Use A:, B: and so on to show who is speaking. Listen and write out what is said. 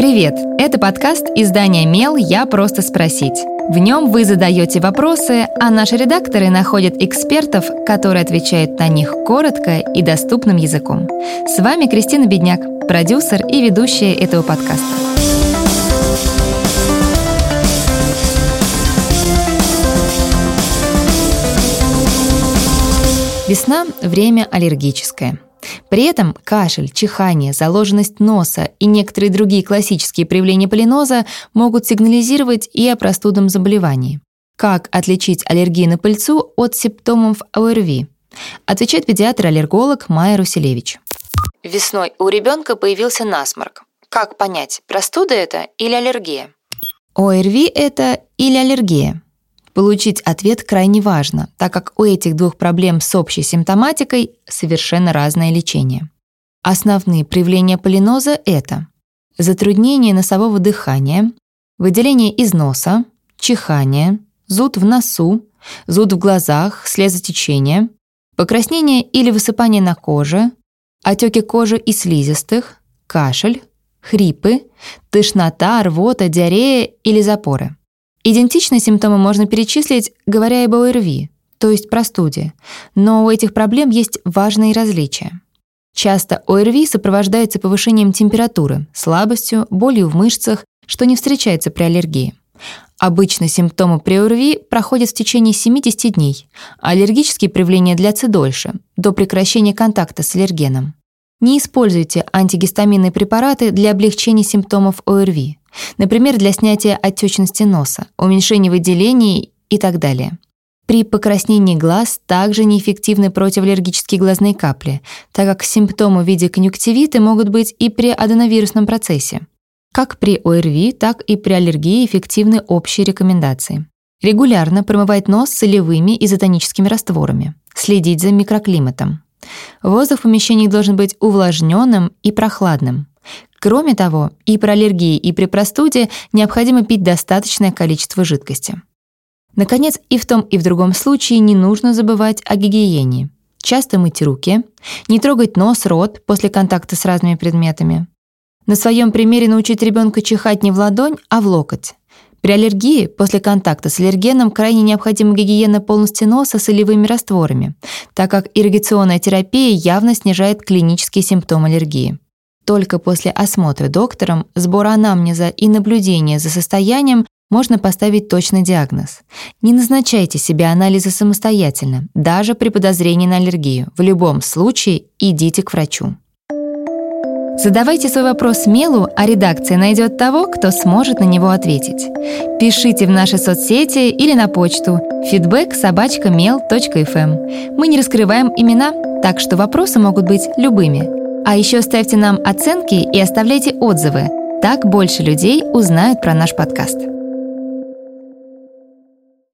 A: Привет! Это подкаст издания «Мел. Я просто спросить». В нем вы задаете вопросы, а наши редакторы находят экспертов, которые отвечают на них коротко и доступным языком. С вами Кристина Бедняк, продюсер и ведущая этого подкаста. Весна – время аллергическое – при этом кашель, чихание, заложенность носа и некоторые другие классические проявления полиноза могут сигнализировать и о простудном заболевании. Как отличить аллергию на пыльцу от симптомов ОРВИ? Отвечает педиатр-аллерголог Майя Руселевич.
B: Весной у ребенка появился насморк. Как понять, простуда это или аллергия?
A: ОРВИ это или аллергия? Получить ответ крайне важно, так как у этих двух проблем с общей симптоматикой совершенно разное лечение. Основные проявления полиноза — это затруднение носового дыхания, выделение из носа, чихание, зуд в носу, зуд в глазах, слезотечение, покраснение или высыпание на коже, отеки кожи и слизистых, кашель, хрипы, тошнота, рвота, диарея или запоры. Идентичные симптомы можно перечислить, говоря об ОРВИ, то есть простуде, но у этих проблем есть важные различия. Часто ОРВИ сопровождается повышением температуры, слабостью, болью в мышцах, что не встречается при аллергии. Обычно симптомы при ОРВИ проходят в течение 70 дней, а аллергические проявления длятся дольше, до прекращения контакта с аллергеном. Не используйте антигистаминные препараты для облегчения симптомов ОРВИ, например, для снятия отечности носа, уменьшения выделений и так далее. При покраснении глаз также неэффективны противоаллергические глазные капли, так как симптомы в виде конъюнктивита могут быть и при аденовирусном процессе. Как при ОРВИ, так и при аллергии эффективны общие рекомендации. Регулярно промывать нос солевыми изотоническими растворами. Следить за микроклиматом. Воздух в помещении должен быть увлажненным и прохладным. Кроме того, и при аллергии, и при простуде необходимо пить достаточное количество жидкости. Наконец, и в том, и в другом случае не нужно забывать о гигиене. Часто мыть руки, не трогать нос, рот после контакта с разными предметами. На своем примере научить ребенка чихать не в ладонь, а в локоть. При аллергии после контакта с аллергеном крайне необходима гигиена полности носа солевыми растворами, так как ирригационная терапия явно снижает клинические симптомы аллергии. Только после осмотра доктором, сбора анамнеза и наблюдения за состоянием можно поставить точный диагноз. Не назначайте себе анализы самостоятельно, даже при подозрении на аллергию. В любом случае идите к врачу. Задавайте свой вопрос Мелу, а редакция найдет того, кто сможет на него ответить. Пишите в наши соцсети или на почту feedback собачка mail.fm. Мы не раскрываем имена, так что вопросы могут быть любыми. А еще ставьте нам оценки и оставляйте отзывы. Так больше людей узнают про наш подкаст.